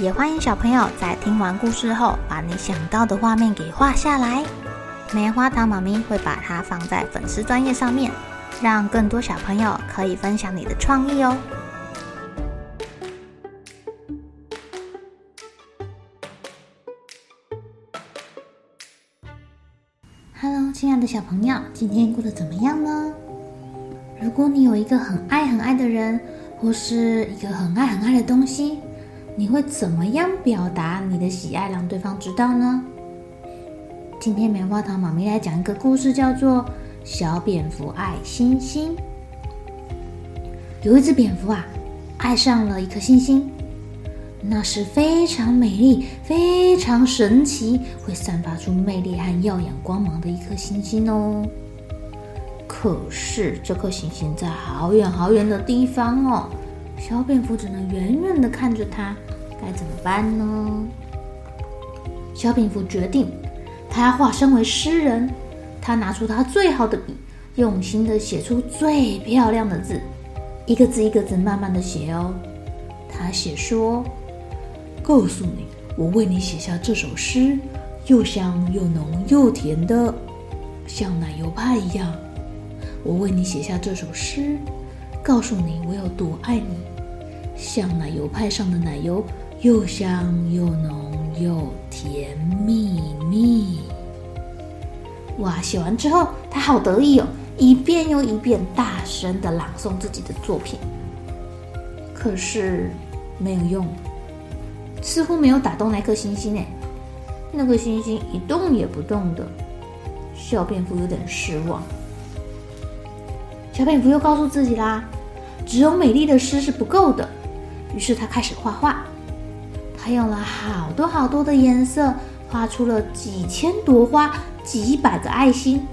也欢迎小朋友在听完故事后，把你想到的画面给画下来。棉花糖妈咪会把它放在粉丝专页上面，让更多小朋友可以分享你的创意哦。Hello，亲爱的小朋友，今天过得怎么样呢？如果你有一个很爱很爱的人，或是一个很爱很爱的东西，你会怎么样表达你的喜爱，让对方知道呢？今天棉花糖妈咪来讲一个故事，叫做《小蝙蝠爱星星》。有一只蝙蝠啊，爱上了一颗星星。那是非常美丽、非常神奇，会散发出魅力和耀眼光芒的一颗星星哦。可是这颗星星在好远好远的地方哦，小蝙蝠只能远远的看着它，该怎么办呢？小蝙蝠决定，它要化身为诗人，他拿出他最好的笔，用心的写出最漂亮的字，一个字一个字慢慢的写哦。他写说。告诉你，我为你写下这首诗，又香又浓又甜的，像奶油派一样。我为你写下这首诗，告诉你我有多爱你，像奶油派上的奶油，又香又浓又甜蜜蜜。哇！写完之后，他好得意哦，一遍又一遍大声地朗诵自己的作品。可是没有用。似乎没有打动那颗星星诶，那个星星一动也不动的，小蝙蝠有点失望。小蝙蝠又告诉自己啦，只有美丽的诗是不够的，于是他开始画画。他用了好多好多的颜色，画出了几千朵花，几百个爱心。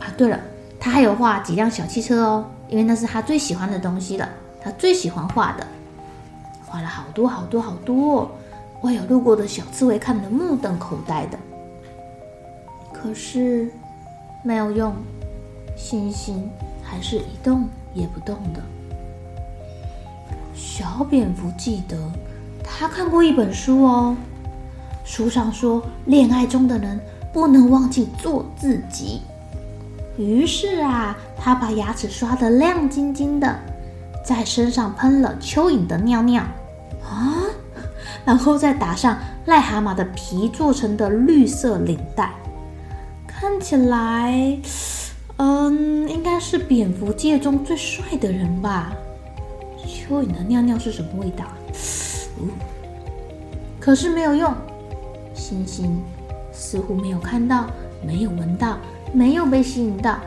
啊，对了，他还有画几辆小汽车哦，因为那是他最喜欢的东西了，他最喜欢画的。画了好多好多好多，哦我有路过的小刺猬看得目瞪口呆的。可是没有用，星星还是一动也不动的。小蝙蝠记得，他看过一本书哦，书上说恋爱中的人不能忘记做自己。于是啊，他把牙齿刷得亮晶晶的，在身上喷了蚯蚓的尿尿。啊，然后再打上癞蛤蟆的皮做成的绿色领带，看起来，嗯，应该是蝙蝠界中最帅的人吧？蚯蚓的尿尿是什么味道？可是没有用，星星似乎没有看到，没有闻到，没有被吸引到，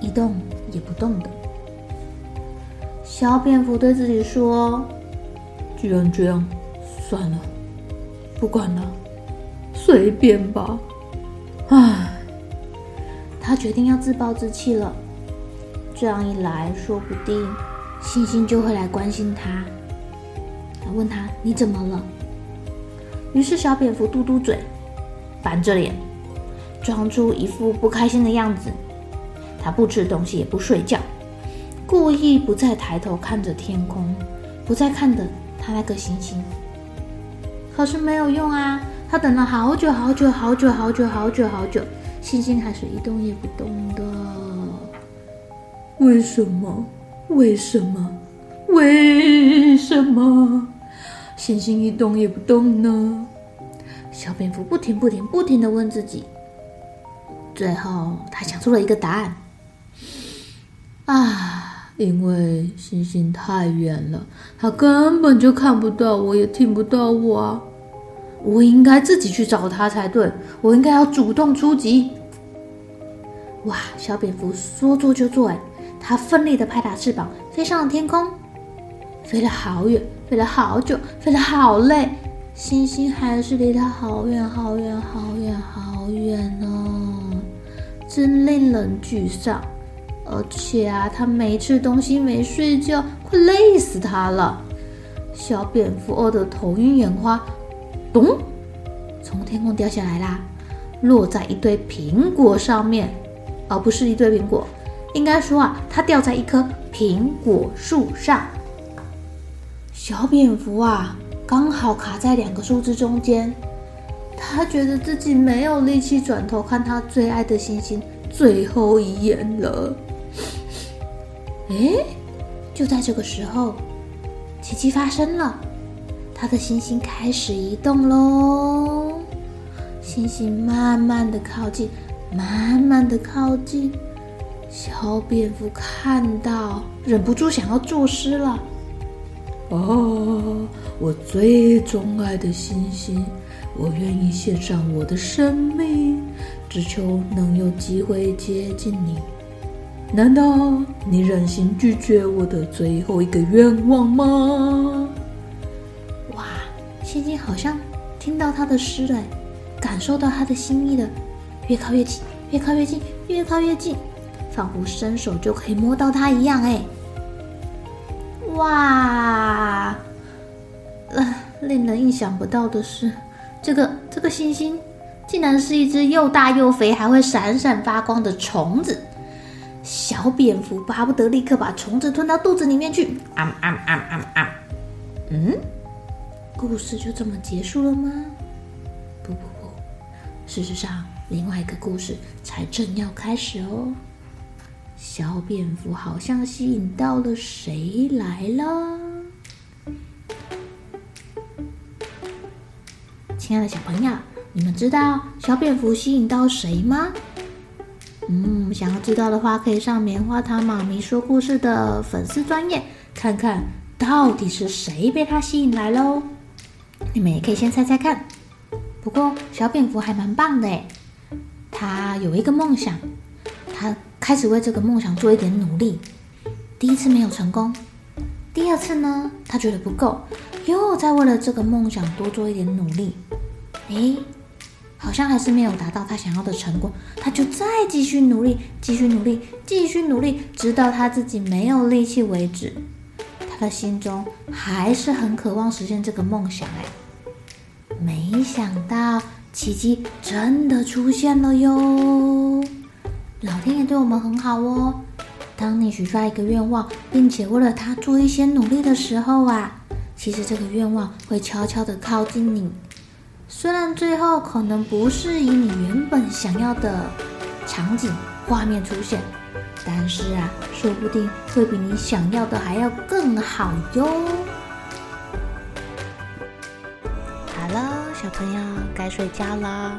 一动也不动的。小蝙蝠对自己说。既然这样，算了，不管了，随便吧。唉，他决定要自暴自弃了。这样一来，说不定星星就会来关心他。他问他：“你怎么了？”于是小蝙蝠嘟嘟嘴，板着脸，装出一副不开心的样子。他不吃东西，也不睡觉，故意不再抬头看着天空，不再看着。他那个星星，可是没有用啊！他等了好久好久好久好久好久好久，星星还是一动也不动的。为什么？为什么？为什么？星星一动也不动呢？小蝙蝠不停不停不停地问自己，最后他想出了一个答案。啊！因为星星太远了，它根本就看不到我，也听不到我啊！我应该自己去找它才对，我应该要主动出击。哇！小蝙蝠说做就做，哎，它奋力地拍打翅膀，飞上了天空，飞了好远飞了好久，飞得好累，星星还是离他好远好远好远好远哦，真令人沮丧。而且啊，他没吃东西，没睡觉，快累死他了。小蝙蝠饿得头晕眼花，咚，从天空掉下来啦，落在一堆苹果上面，而不是一堆苹果，应该说啊，它掉在一棵苹果树上。小蝙蝠啊，刚好卡在两个树枝中间，他觉得自己没有力气转头看他最爱的星星最后一眼了。诶，就在这个时候，奇迹发生了，他的星星开始移动喽。星星慢慢的靠近，慢慢的靠近，小蝙蝠看到，忍不住想要作诗了。哦，我最钟爱的星星，我愿意献上我的生命，只求能有机会接近你。难道你忍心拒绝我的最后一个愿望吗？哇，星星好像听到他的诗了，感受到他的心意了，越靠越近，越靠越近，越靠越近，仿佛伸手就可以摸到它一样，哎。哇，呃，令人意想不到的是，这个这个星星竟然是一只又大又肥，还会闪闪发光的虫子。小蝙蝠巴不得立刻把虫子吞到肚子里面去。啊啊啊啊啊！嗯，故事就这么结束了吗？不不不，事实上，另外一个故事才正要开始哦。小蝙蝠好像吸引到了谁来了？亲爱的小朋友，你们知道小蝙蝠吸引到谁吗？嗯，想要知道的话，可以上棉花糖妈咪说故事的粉丝专页看看到底是谁被它吸引来喽。你们也可以先猜猜看。不过小蝙蝠还蛮棒的诶，它有一个梦想，它。开始为这个梦想做一点努力，第一次没有成功，第二次呢，他觉得不够，又再为了这个梦想多做一点努力，诶，好像还是没有达到他想要的成果，他就再继续努力，继续努力，继续努力，直到他自己没有力气为止。他的心中还是很渴望实现这个梦想，哎，没想到奇迹真的出现了哟。老天爷对我们很好哦。当你许下一个愿望，并且为了它做一些努力的时候啊，其实这个愿望会悄悄地靠近你。虽然最后可能不是以你原本想要的场景画面出现，但是啊，说不定会比你想要的还要更好哟。好了，小朋友该睡觉了。